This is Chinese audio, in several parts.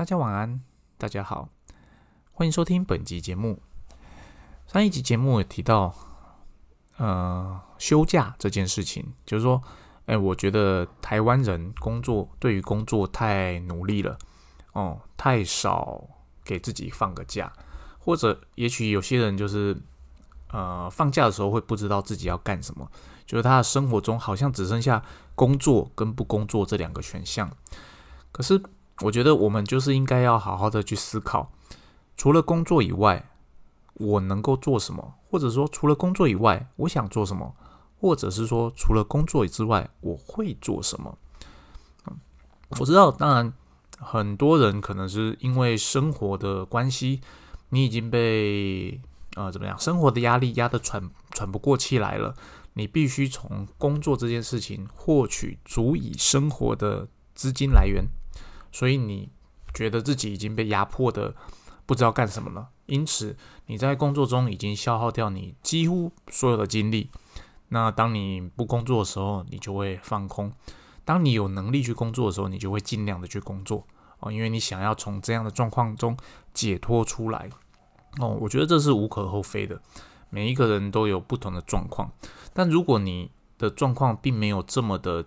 大家晚安，大家好，欢迎收听本集节目。上一集节目有提到，呃，休假这件事情，就是说，哎，我觉得台湾人工作对于工作太努力了，哦，太少给自己放个假，或者也许有些人就是，呃，放假的时候会不知道自己要干什么。就是他的生活中好像只剩下工作跟不工作这两个选项。可是我觉得我们就是应该要好好的去思考，除了工作以外，我能够做什么？或者说除了工作以外，我想做什么？或者是说除了工作之外，我会做什么？我知道，当然很多人可能是因为生活的关系，你已经被呃怎么样，生活的压力压得喘喘不过气来了。你必须从工作这件事情获取足以生活的资金来源，所以你觉得自己已经被压迫的不知道干什么了，因此你在工作中已经消耗掉你几乎所有的精力。那当你不工作的时候，你就会放空；当你有能力去工作的时候，你就会尽量的去工作哦，因为你想要从这样的状况中解脱出来哦。我觉得这是无可厚非的。每一个人都有不同的状况，但如果你的状况并没有这么的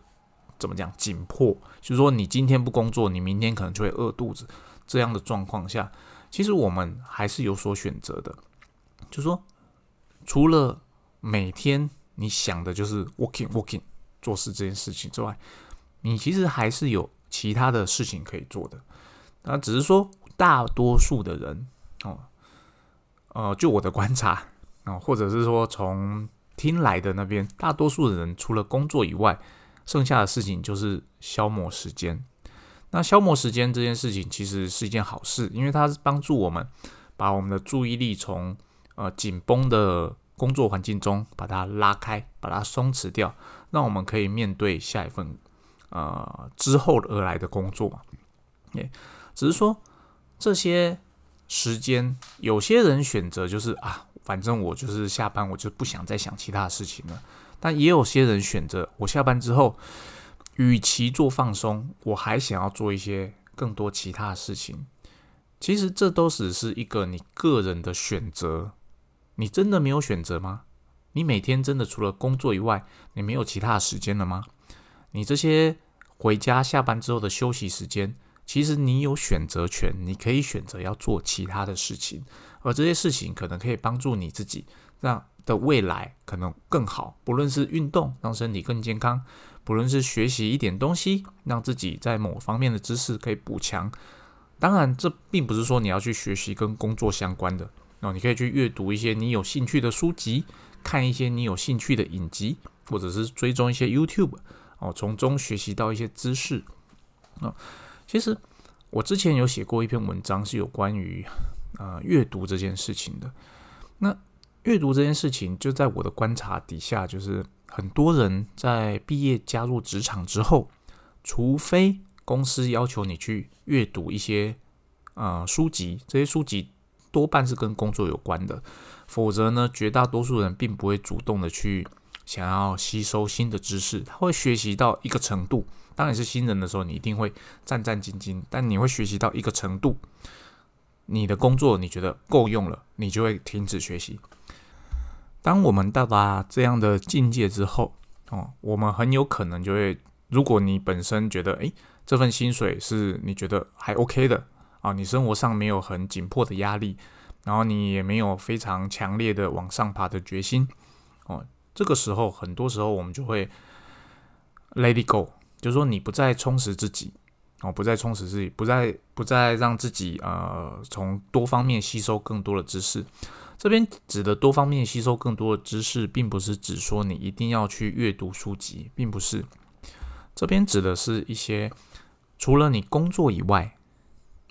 怎么讲紧迫，就是说你今天不工作，你明天可能就会饿肚子这样的状况下，其实我们还是有所选择的。就是说，除了每天你想的就是 working working 做事这件事情之外，你其实还是有其他的事情可以做的。那只是说，大多数的人哦，呃，就我的观察。啊，或者是说从听来的那边，大多数的人除了工作以外，剩下的事情就是消磨时间。那消磨时间这件事情其实是一件好事，因为它是帮助我们把我们的注意力从呃紧绷的工作环境中把它拉开，把它松弛掉，让我们可以面对下一份呃之后而来的工作嘛。也只是说这些时间，有些人选择就是啊。反正我就是下班，我就不想再想其他的事情了。但也有些人选择，我下班之后，与其做放松，我还想要做一些更多其他的事情。其实这都只是一个你个人的选择。你真的没有选择吗？你每天真的除了工作以外，你没有其他的时间了吗？你这些回家下班之后的休息时间，其实你有选择权，你可以选择要做其他的事情。而这些事情可能可以帮助你自己，让的未来可能更好。不论是运动让身体更健康，不论是学习一点东西，让自己在某方面的知识可以补强。当然，这并不是说你要去学习跟工作相关的哦，你可以去阅读一些你有兴趣的书籍，看一些你有兴趣的影集，或者是追踪一些 YouTube 哦，从中学习到一些知识那。其实我之前有写过一篇文章，是有关于。呃，阅读这件事情的，那阅读这件事情，就在我的观察底下，就是很多人在毕业加入职场之后，除非公司要求你去阅读一些呃书籍，这些书籍多半是跟工作有关的，否则呢，绝大多数人并不会主动的去想要吸收新的知识，他会学习到一个程度，当然是新人的时候，你一定会战战兢兢，但你会学习到一个程度。你的工作你觉得够用了，你就会停止学习。当我们到达这样的境界之后，哦，我们很有可能就会，如果你本身觉得，诶，这份薪水是你觉得还 OK 的啊，你生活上没有很紧迫的压力，然后你也没有非常强烈的往上爬的决心，哦，这个时候很多时候我们就会 let it go，就是说你不再充实自己。哦，不再充实自己，不再不再让自己呃从多方面吸收更多的知识。这边指的多方面吸收更多的知识，并不是指说你一定要去阅读书籍，并不是。这边指的是一些除了你工作以外，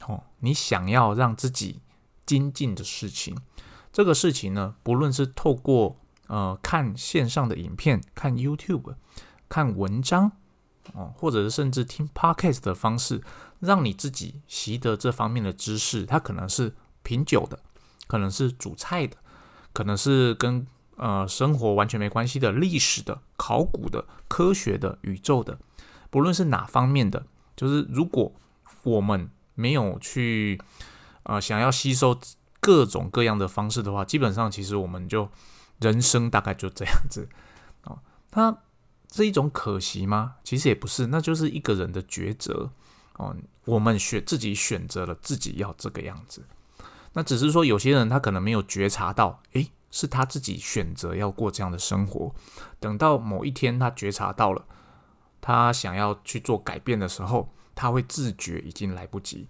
哦，你想要让自己精进的事情。这个事情呢，不论是透过呃看线上的影片、看 YouTube、看文章。哦，或者是甚至听 podcast 的方式，让你自己习得这方面的知识。它可能是品酒的，可能是煮菜的，可能是跟呃生活完全没关系的历史的、考古的、科学的、宇宙的，不论是哪方面的，就是如果我们没有去呃想要吸收各种各样的方式的话，基本上其实我们就人生大概就这样子 哦。它是一种可惜吗？其实也不是，那就是一个人的抉择哦。我们选自己选择了自己要这个样子，那只是说有些人他可能没有觉察到，诶，是他自己选择要过这样的生活。等到某一天他觉察到了，他想要去做改变的时候，他会自觉已经来不及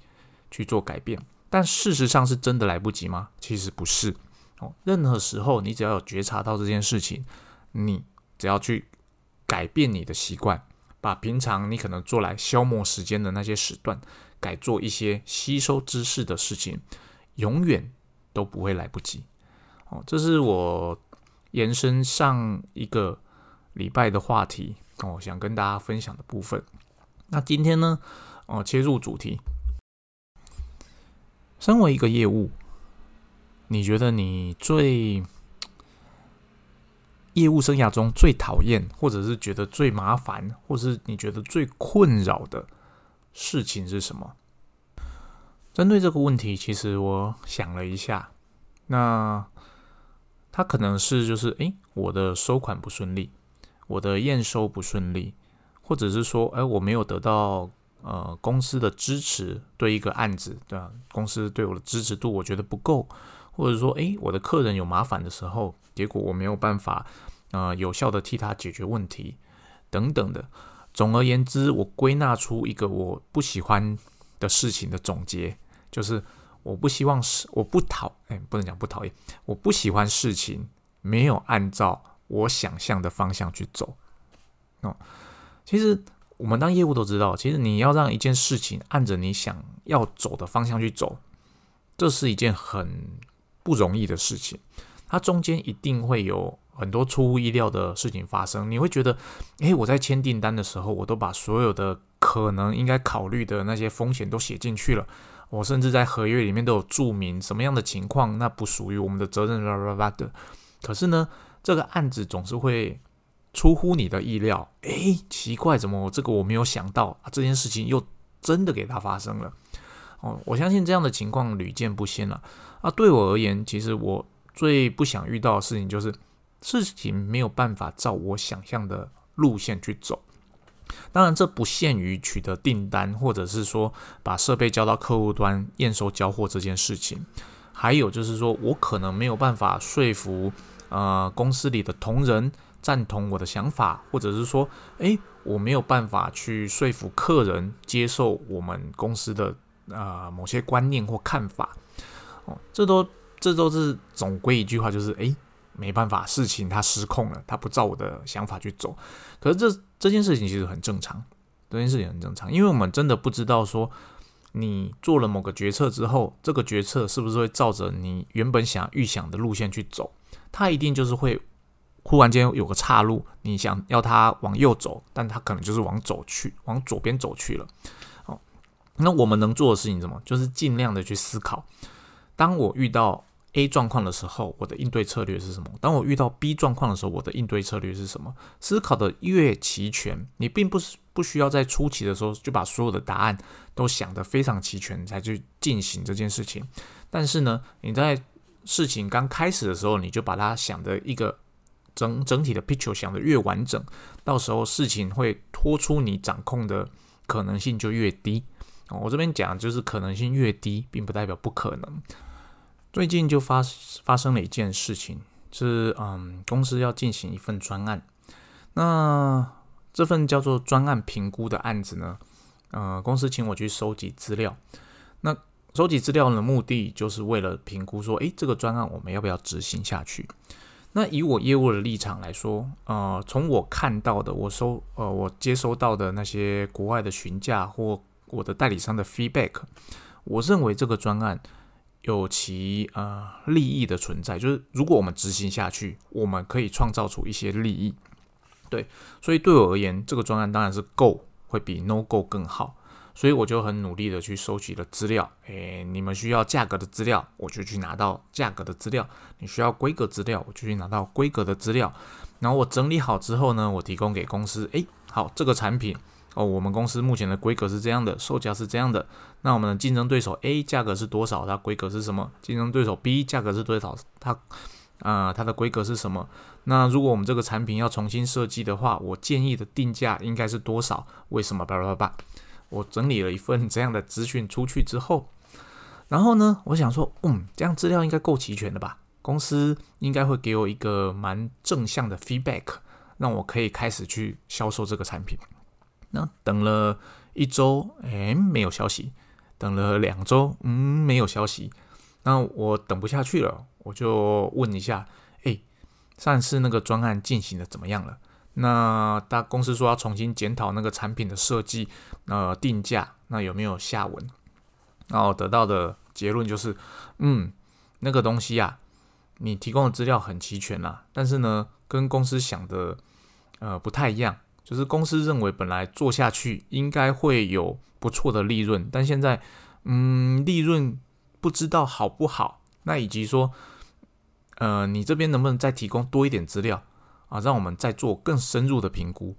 去做改变。但事实上是真的来不及吗？其实不是哦。任何时候，你只要有觉察到这件事情，你只要去改变你的习惯，把平常你可能做来消磨时间的那些时段，改做一些吸收知识的事情，永远都不会来不及哦。这是我延伸上一个礼拜的话题哦，想跟大家分享的部分。那今天呢，哦，切入主题。身为一个业务，你觉得你最业务生涯中最讨厌，或者是觉得最麻烦，或是你觉得最困扰的事情是什么？针对这个问题，其实我想了一下，那他可能是就是诶，我的收款不顺利，我的验收不顺利，或者是说，哎，我没有得到。呃，公司的支持对一个案子，对吧？公司对我的支持度，我觉得不够，或者说，诶，我的客人有麻烦的时候，结果我没有办法，呃，有效的替他解决问题，等等的。总而言之，我归纳出一个我不喜欢的事情的总结，就是我不希望是，我不讨，哎，不能讲不讨厌，我不喜欢事情没有按照我想象的方向去走。哦，其实。我们当业务都知道，其实你要让一件事情按着你想要走的方向去走，这是一件很不容易的事情。它中间一定会有很多出乎意料的事情发生。你会觉得，诶，我在签订单的时候，我都把所有的可能应该考虑的那些风险都写进去了。我甚至在合约里面都有注明什么样的情况，那不属于我们的责任，叭叭叭的。可是呢，这个案子总是会。出乎你的意料，诶，奇怪，怎么这个我没有想到啊？这件事情又真的给他发生了哦！我相信这样的情况屡见不鲜了啊！对我而言，其实我最不想遇到的事情就是事情没有办法照我想象的路线去走。当然，这不限于取得订单，或者是说把设备交到客户端验收交货这件事情，还有就是说我可能没有办法说服呃公司里的同仁。赞同我的想法，或者是说，诶，我没有办法去说服客人接受我们公司的啊某些观念或看法，哦，这都这都是总归一句话，就是诶，没办法，事情它失控了，它不照我的想法去走。可是这这件事情其实很正常，这件事情很正常，因为我们真的不知道说，你做了某个决策之后，这个决策是不是会照着你原本想预想的路线去走，它一定就是会。忽然间有个岔路，你想要它往右走，但它可能就是往走去，往左边走去了。哦，那我们能做的事情什么？就是尽量的去思考。当我遇到 A 状况的时候，我的应对策略是什么？当我遇到 B 状况的时候，我的应对策略是什么？思考的越齐全，你并不是不需要在初期的时候就把所有的答案都想得非常齐全才去进行这件事情。但是呢，你在事情刚开始的时候，你就把它想的一个。整整体的 picture 想的越完整，到时候事情会拖出你掌控的可能性就越低。我这边讲就是可能性越低，并不代表不可能。最近就发发生了一件事情，是嗯，公司要进行一份专案，那这份叫做专案评估的案子呢，呃，公司请我去收集资料。那收集资料的目的就是为了评估说，诶，这个专案我们要不要执行下去？那以我业务的立场来说，呃，从我看到的，我收呃，我接收到的那些国外的询价或我的代理商的 feedback，我认为这个专案有其呃利益的存在，就是如果我们执行下去，我们可以创造出一些利益。对，所以对我而言，这个专案当然是 go 会比 no go 更好。所以我就很努力的去收集了资料，诶，你们需要价格的资料，我就去拿到价格的资料；你需要规格资料，我就去拿到规格的资料。然后我整理好之后呢，我提供给公司，诶，好，这个产品哦，我们公司目前的规格是这样的，售价是这样的。那我们的竞争对手 A 价格是多少？它规格是什么？竞争对手 B 价格是多少？它啊，它的规格是什么？那如果我们这个产品要重新设计的话，我建议的定价应该是多少？为什么？叭叭叭！我整理了一份这样的资讯出去之后，然后呢，我想说，嗯，这样资料应该够齐全的吧？公司应该会给我一个蛮正向的 feedback，让我可以开始去销售这个产品。那等了一周，哎，没有消息；等了两周，嗯，没有消息。那我等不下去了，我就问一下，哎，上次那个专案进行的怎么样了？那大公司说要重新检讨那个产品的设计，呃，定价，那有没有下文？然后得到的结论就是，嗯，那个东西啊，你提供的资料很齐全啦，但是呢，跟公司想的，呃，不太一样。就是公司认为本来做下去应该会有不错的利润，但现在，嗯，利润不知道好不好。那以及说，呃，你这边能不能再提供多一点资料啊，让我们再做更深入的评估？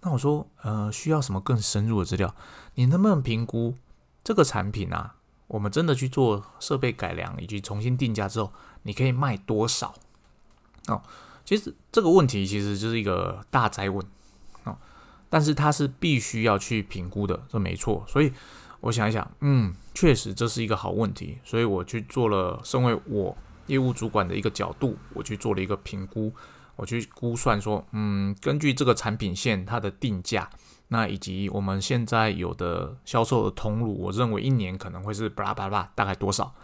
那我说，呃，需要什么更深入的资料？你能不能评估这个产品啊？我们真的去做设备改良以及重新定价之后，你可以卖多少？哦，其实这个问题其实就是一个大灾问。但是它是必须要去评估的，这没错。所以我想一想，嗯，确实这是一个好问题。所以我去做了，身为我业务主管的一个角度，我去做了一个评估，我去估算说，嗯，根据这个产品线它的定价，那以及我们现在有的销售的通路，我认为一年可能会是巴拉巴拉大概多少？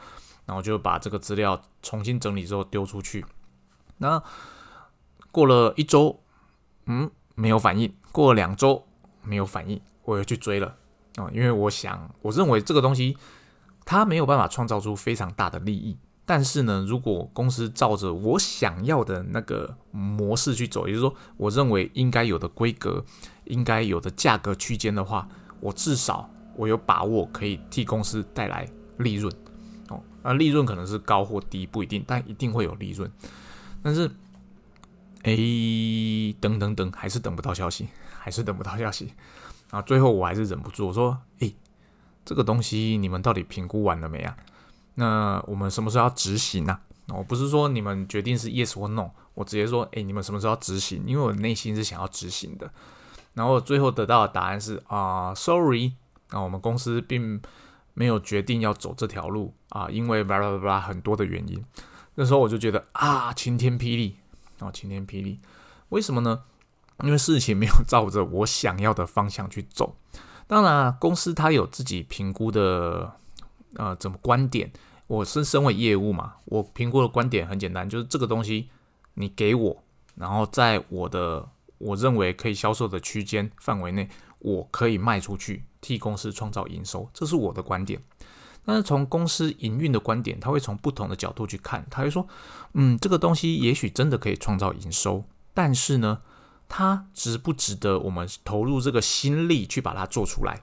然后就把这个资料重新整理之后丢出去。那过了一周，嗯。没有反应，过了两周没有反应，我又去追了。啊，因为我想，我认为这个东西它没有办法创造出非常大的利益，但是呢，如果公司照着我想要的那个模式去走，也就是说，我认为应该有的规格、应该有的价格区间的话，我至少我有把握可以替公司带来利润。哦，那利润可能是高或低不一定，但一定会有利润，但是。哎，等等等，还是等不到消息，还是等不到消息。啊，最后我还是忍不住，我说：“哎，这个东西你们到底评估完了没啊？那我们什么时候要执行呢？我不是说你们决定是 yes 或 no，我直接说：哎，你们什么时候要执行？因为我内心是想要执行的。然后最后得到的答案是：啊，sorry，啊我们公司并没有决定要走这条路啊，因为巴拉巴拉很多的原因。那时候我就觉得啊，晴天霹雳。啊，晴天霹雳，为什么呢？因为事情没有照着我想要的方向去走。当然，公司它有自己评估的，呃，怎么观点？我是身为业务嘛，我评估的观点很简单，就是这个东西你给我，然后在我的我认为可以销售的区间范围内，我可以卖出去，替公司创造营收，这是我的观点。但是从公司营运的观点，他会从不同的角度去看，他会说，嗯，这个东西也许真的可以创造营收，但是呢，它值不值得我们投入这个心力去把它做出来？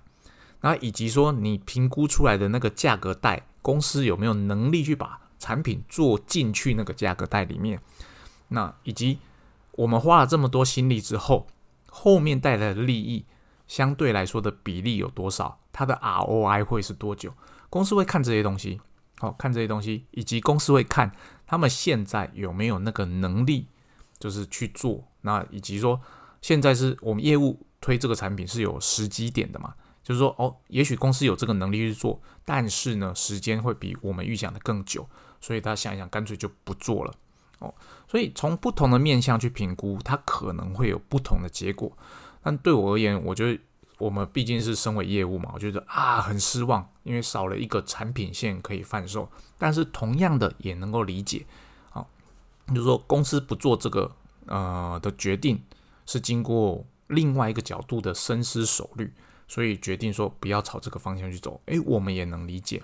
然后以及说，你评估出来的那个价格带，公司有没有能力去把产品做进去那个价格带里面？那以及我们花了这么多心力之后，后面带来的利益相对来说的比例有多少？它的 ROI 会是多久？公司会看这些东西，好看这些东西，以及公司会看他们现在有没有那个能力，就是去做。那以及说，现在是我们业务推这个产品是有时机点的嘛？就是说，哦，也许公司有这个能力去做，但是呢，时间会比我们预想的更久，所以他想一想，干脆就不做了。哦，所以从不同的面向去评估，它可能会有不同的结果。但对我而言，我觉得。我们毕竟是身为业务嘛，我觉得啊很失望，因为少了一个产品线可以贩售。但是同样的也能够理解，好，就是说公司不做这个呃的决定，是经过另外一个角度的深思熟虑，所以决定说不要朝这个方向去走。诶，我们也能理解。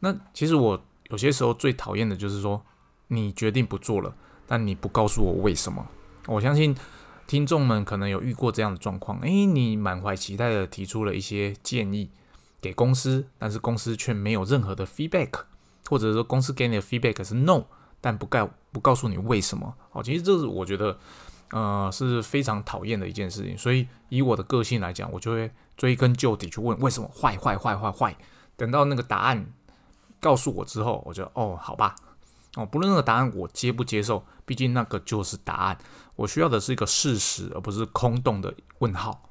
那其实我有些时候最讨厌的就是说，你决定不做了，但你不告诉我为什么。我相信。听众们可能有遇过这样的状况，诶，你满怀期待的提出了一些建议给公司，但是公司却没有任何的 feedback，或者说公司给你的 feedback 是 no，但不告不告诉你为什么。哦，其实这是我觉得呃是非常讨厌的一件事情。所以以我的个性来讲，我就会追根究底去问为什么坏坏坏坏坏。等到那个答案告诉我之后，我就哦好吧，哦不论那个答案我接不接受，毕竟那个就是答案。我需要的是一个事实，而不是空洞的问号。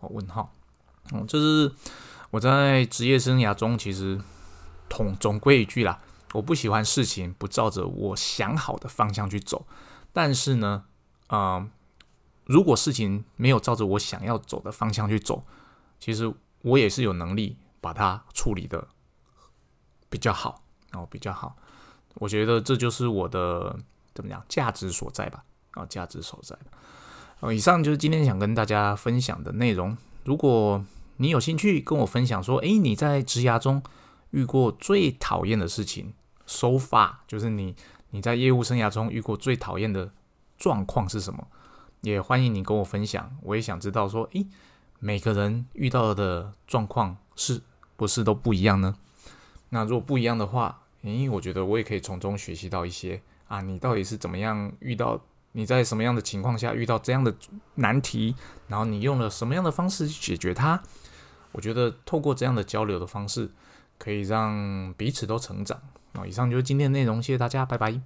哦问号，嗯这是我在职业生涯中其实统总归一句啦。我不喜欢事情不照着我想好的方向去走，但是呢，啊，如果事情没有照着我想要走的方向去走，其实我也是有能力把它处理的比较好，然后比较好。我觉得这就是我的怎么讲价值所在吧，啊，价值所在。哦，以上就是今天想跟大家分享的内容。如果你有兴趣跟我分享说，诶，你在职涯中。遇过最讨厌的事情，so far 就是你你在业务生涯中遇过最讨厌的状况是什么？也欢迎你跟我分享，我也想知道说，诶，每个人遇到的状况是不是都不一样呢？那如果不一样的话，诶，我觉得我也可以从中学习到一些啊，你到底是怎么样遇到？你在什么样的情况下遇到这样的难题？然后你用了什么样的方式去解决它？我觉得透过这样的交流的方式。可以让彼此都成长。那以上就是今天的内容，谢谢大家，拜拜。